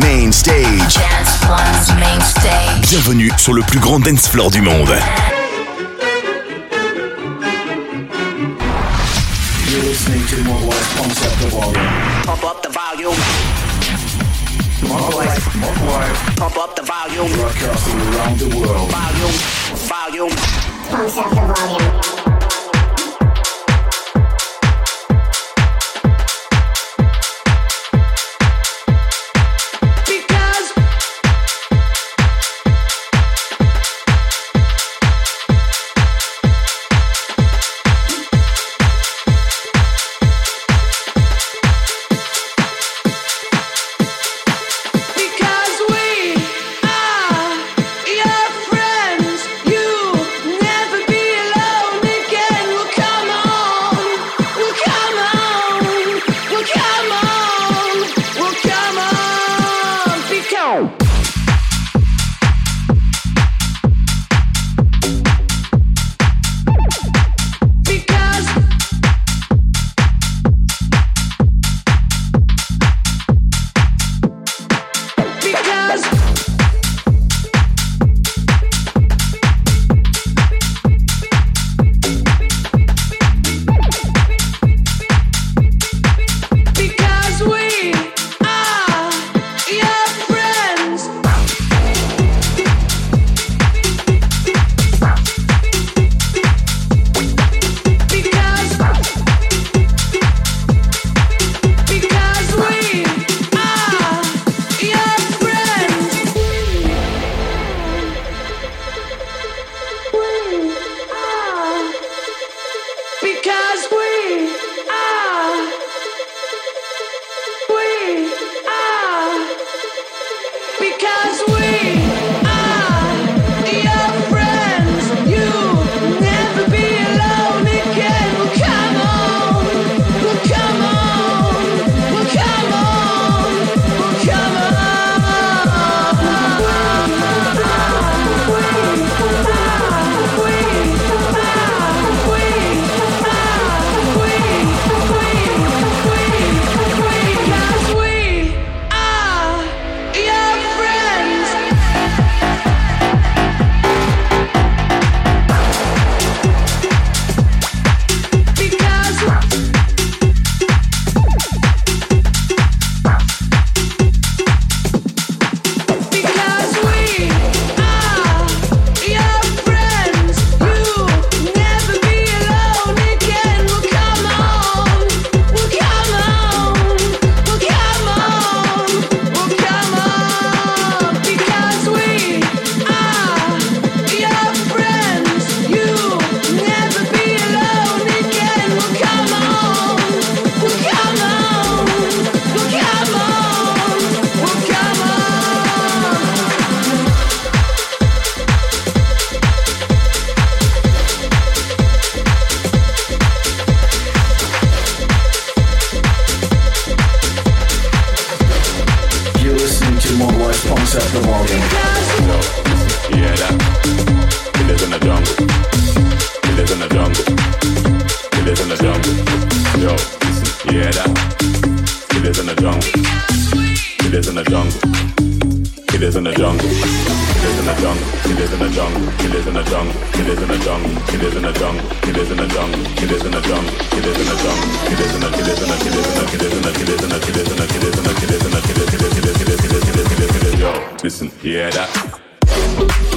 Main stage. One's main stage. Bienvenue sur le plus grand dance floor du monde. To up the volume. Pump up the volume. Up the volume. Around the world. Volume, volume. The volume. It is in a jungle. It is in a jungle. It is in a jungle. It is in a jungle. It is in a jungle. It is in a jungle. It is in a jungle. It is in a jungle. It is in a jungle. It is in a. It is in a. It is in a. It is in a. It is in a. It is in a. It is in a. It is in a. It is in a. It is in a. It is in a. It is in a. Yo, listen, hear that?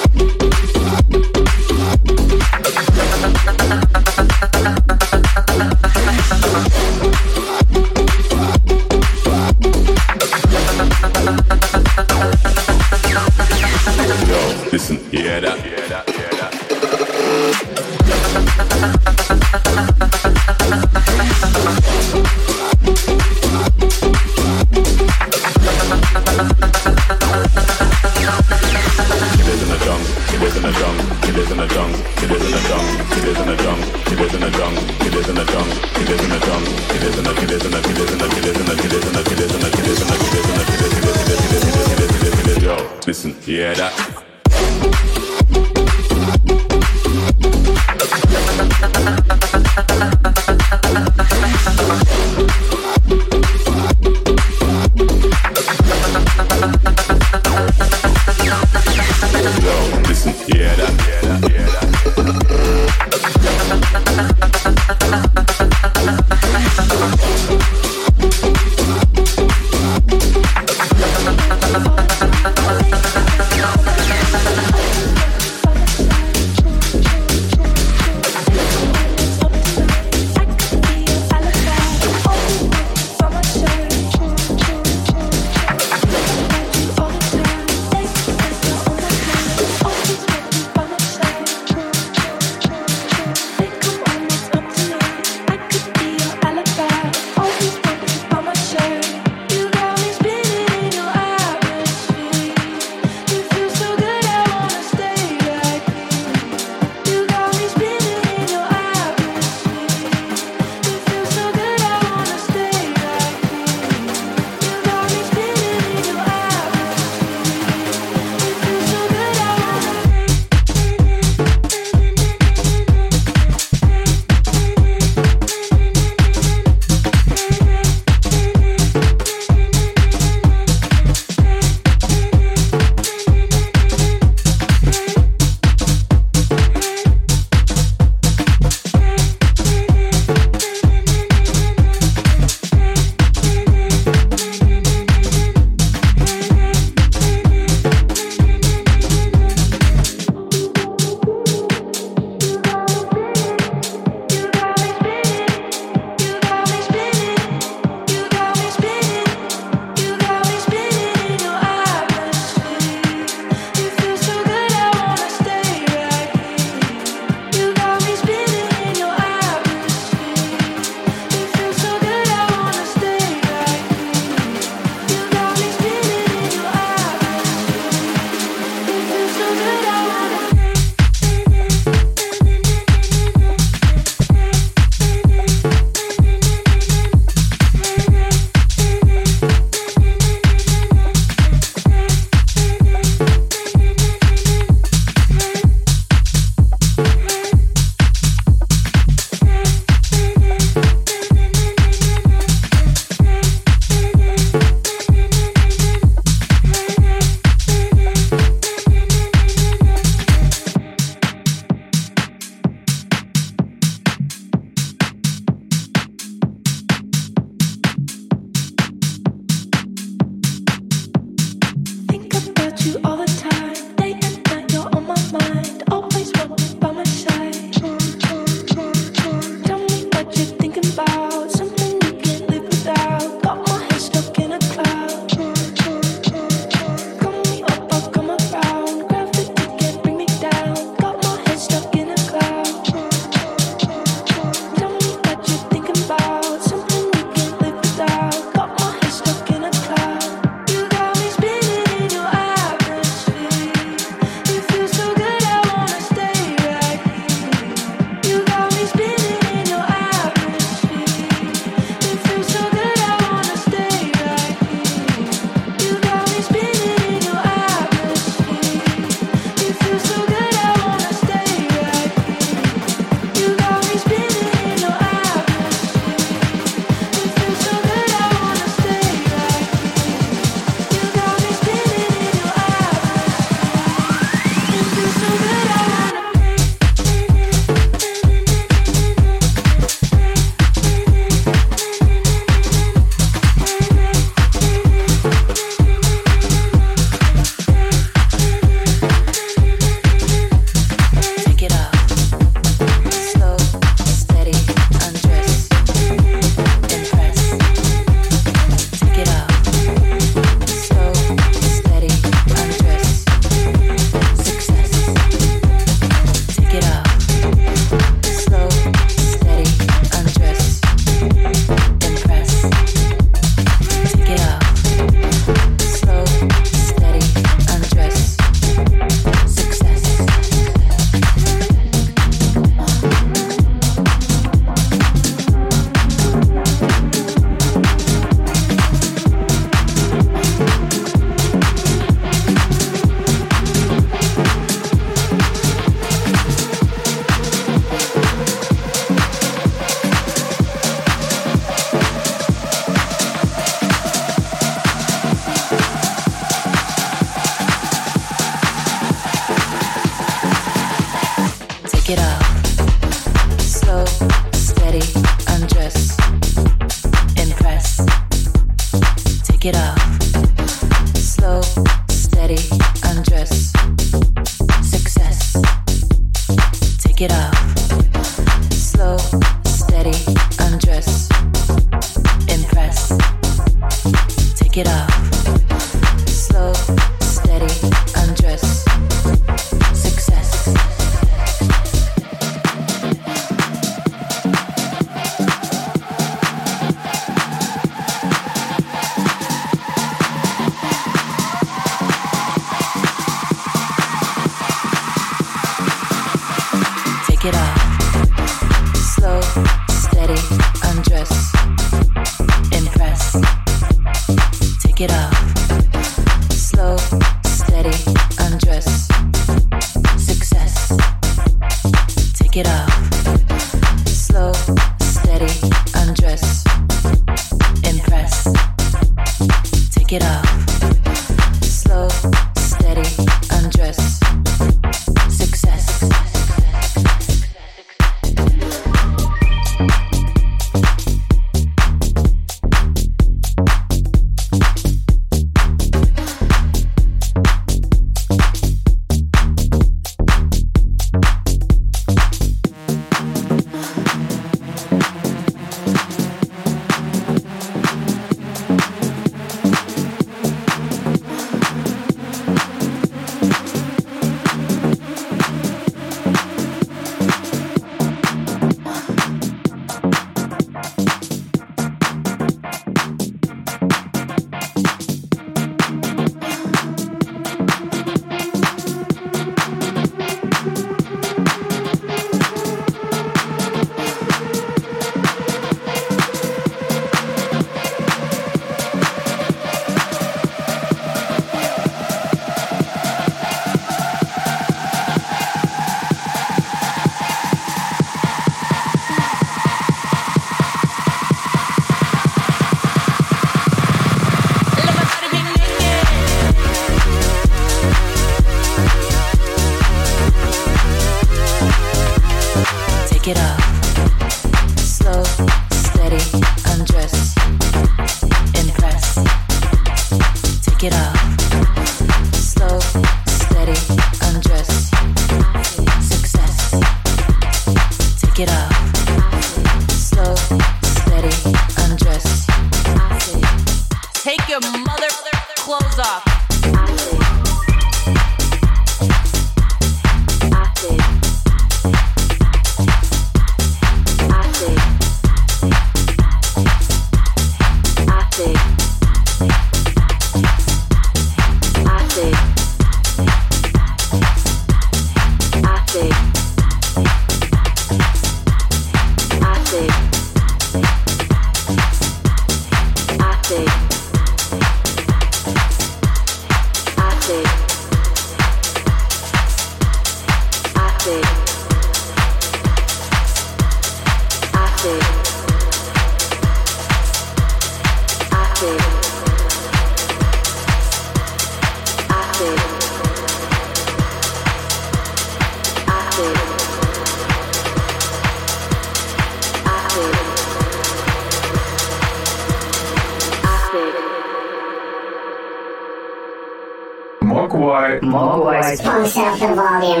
All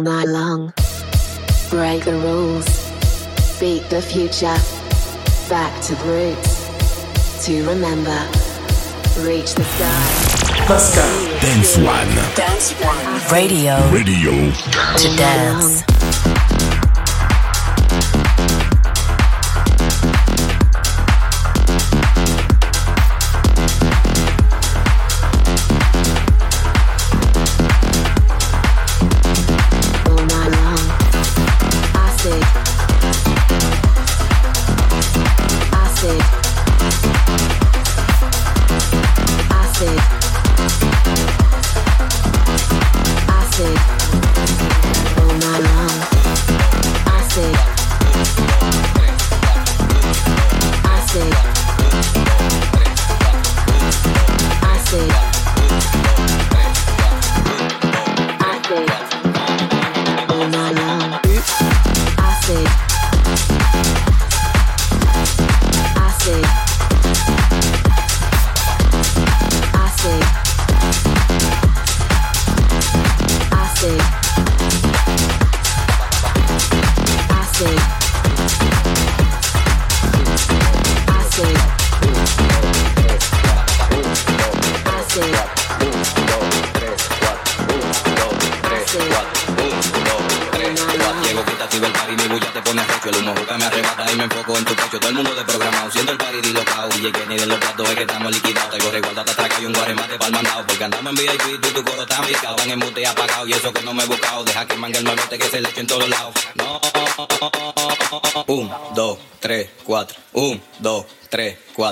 night long. Break the rules. Beat the future. Back to roots. To remember. Reach the sky. Let's go. Dance One. Dance One. Radio. Radio. Dance. To dance.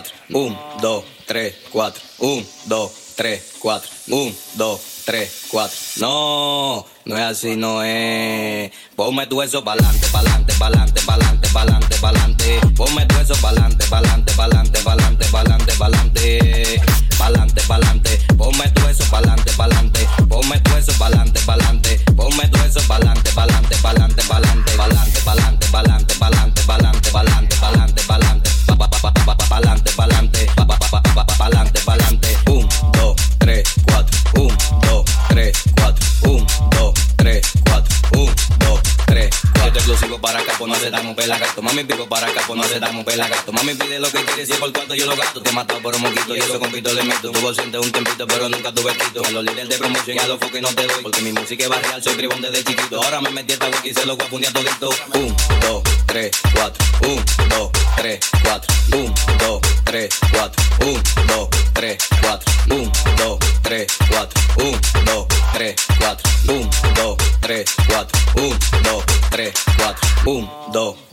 4, 1, 2, 3, 4, 1, 2, 3, 4, 1, 2, 3, 4. No, no es así, no es. Ponme tu eso pa'lante, pa'lante, pa'lante, pa'lante, pa'lante, pa'lante. Ponme tu eso pa'lante, pa'lante, pa'lante, pa'lante, pa'lante, pa'lante. Pa'lante, pa'lante. Ponme tu eso pa'lante, pa'lante. Ponme tu eso pa'lante. Mami pico para acá, pues no se damos pelagato. Mami pide lo que quiere, si es por cuarto yo lo gasto. Te he matado por un moquito y eso con pito le meto. Tuvo siente un tempito, pero nunca tuve quito. A los líderes de promoción y a los foques no te doy. Porque mi música es barrial, soy tribón desde chiquito. Ahora me metí esta wiki y se lo voy a fundir. Un, dos, tres, cuatro. Un, dos, tres, cuatro. Un, dos, tres, cuatro. Un, dos, tres, cuatro. Un, dos, tres, cuatro. Un, dos, tres, cuatro. Un, dos, tres, cuatro. Un, dos, tres, cuatro. Un, dos,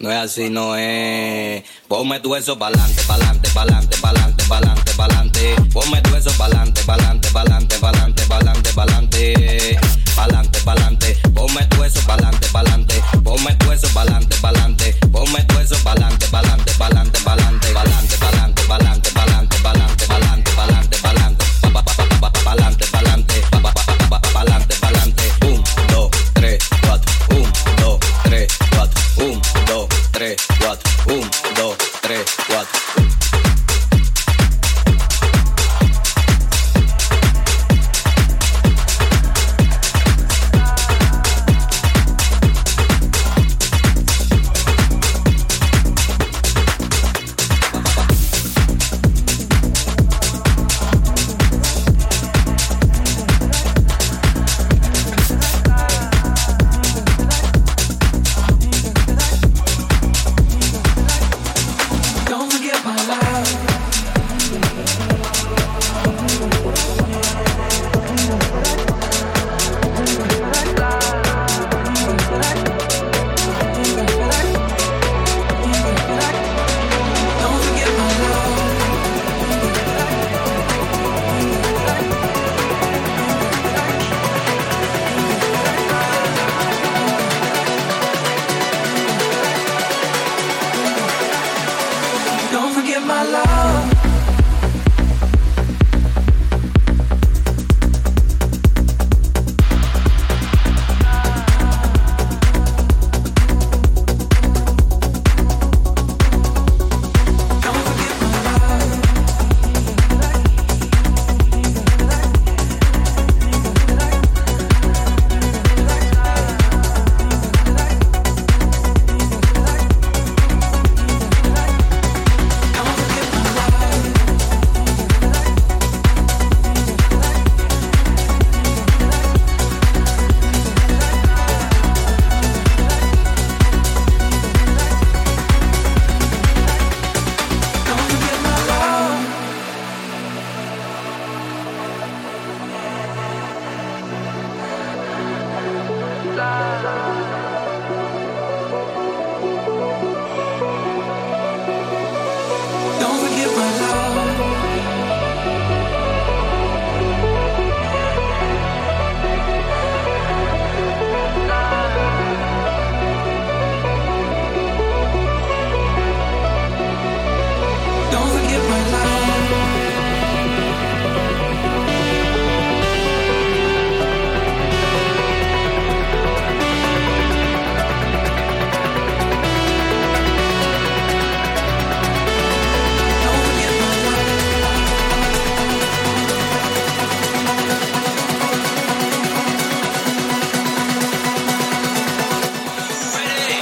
no es así, no es. Ponme tu eso pa'lante, pa'lante, pa'lante, pa'lante, pa'lante, pa'lante. Ponme tu eso pa'lante, pa'lante, pa'lante, pa'lante, pa'lante, pa'lante. Pa'lante. Ponme tu eso pa'lante, pa'lante. Ponme tu eso pa'lante, pa'lante. Ponme tu eso pa'lante, pa'lante, pa'lante, pa'lante, pa'lante, pa'lante, pa'lante, pa'lante, pa'lante, pa'lante, pa'lante, pa'lante, pa pa pa pa pa pa pa'lante, pa'lante,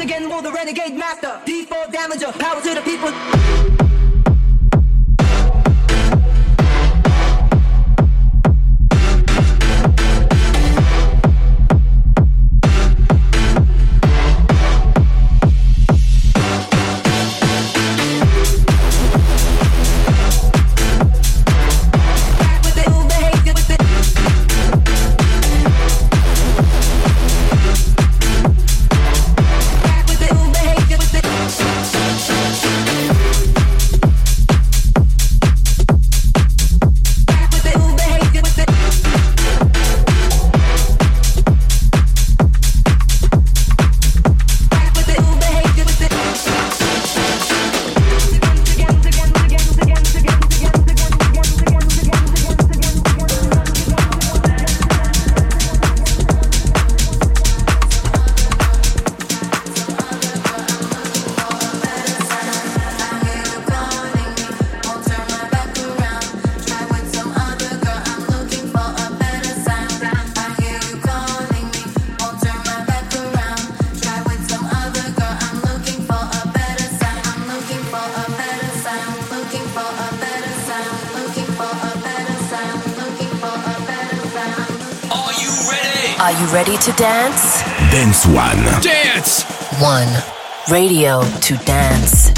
again for the renegade master. D4 damager, power to the people. One Radio to Dance.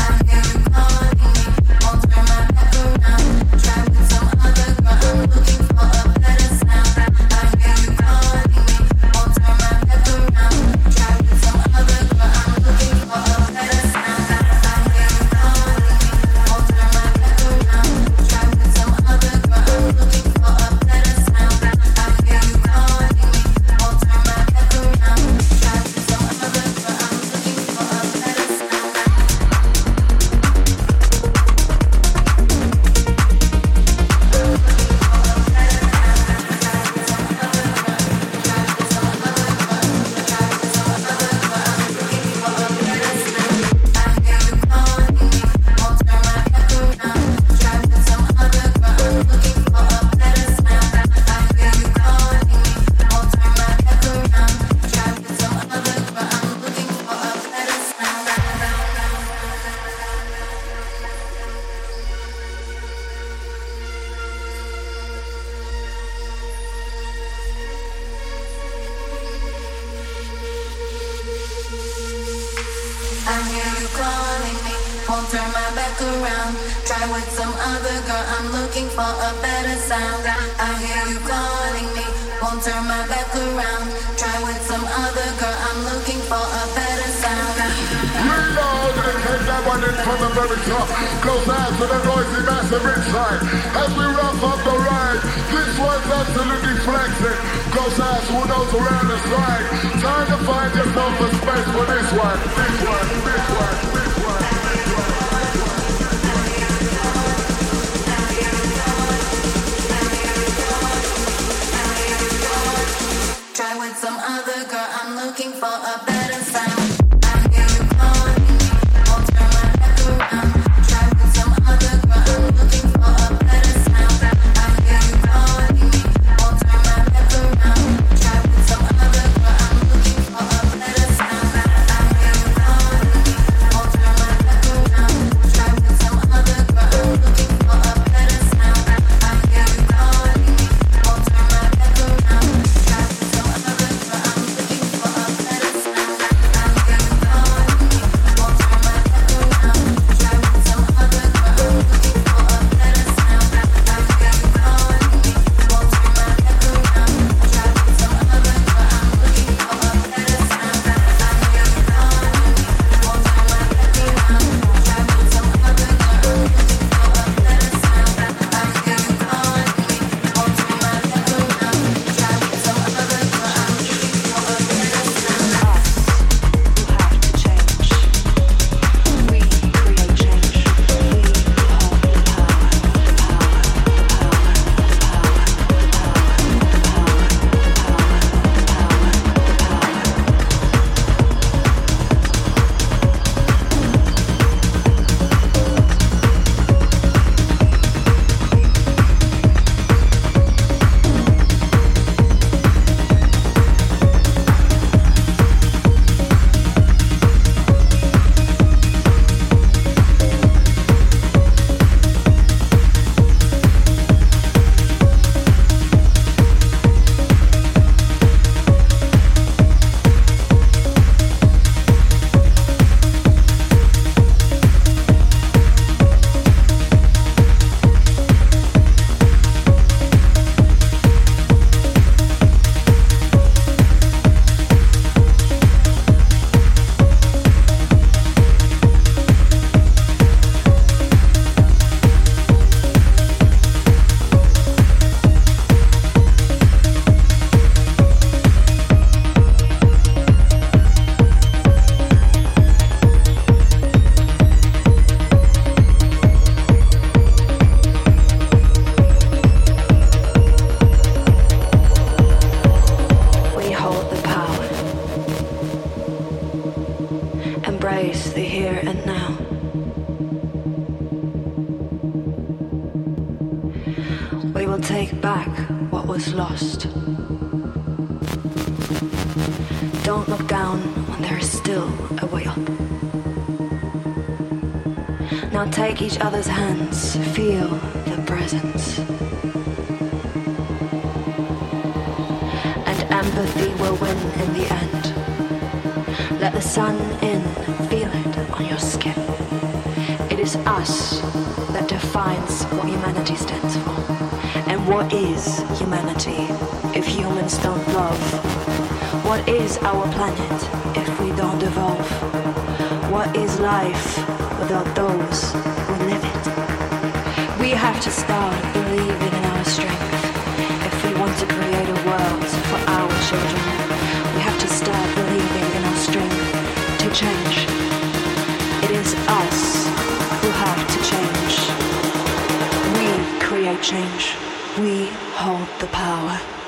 Each other's hands, feel the presence. And empathy will win in the end. Let the sun in, feel it on your skin. It is us that defines what humanity stands for. And what is humanity if humans don't love? What is our planet if we don't evolve? What is life without those We have to start believing in our strength if we want to create a world for our children. We have to start believing in our strength to change. It is us who have to change. We create change. We hold the power.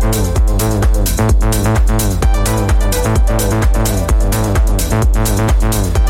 Thank you.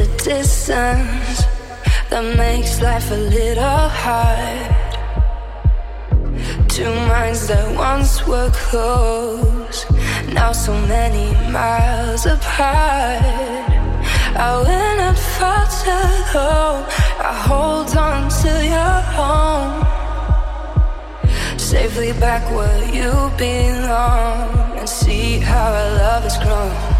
the distance that makes life a little hard. Two minds that once were close, now so many miles apart. I will not falter, too low. I hold on to your home. Safely back where you belong and see how our love has grown.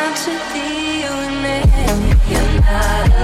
la, la.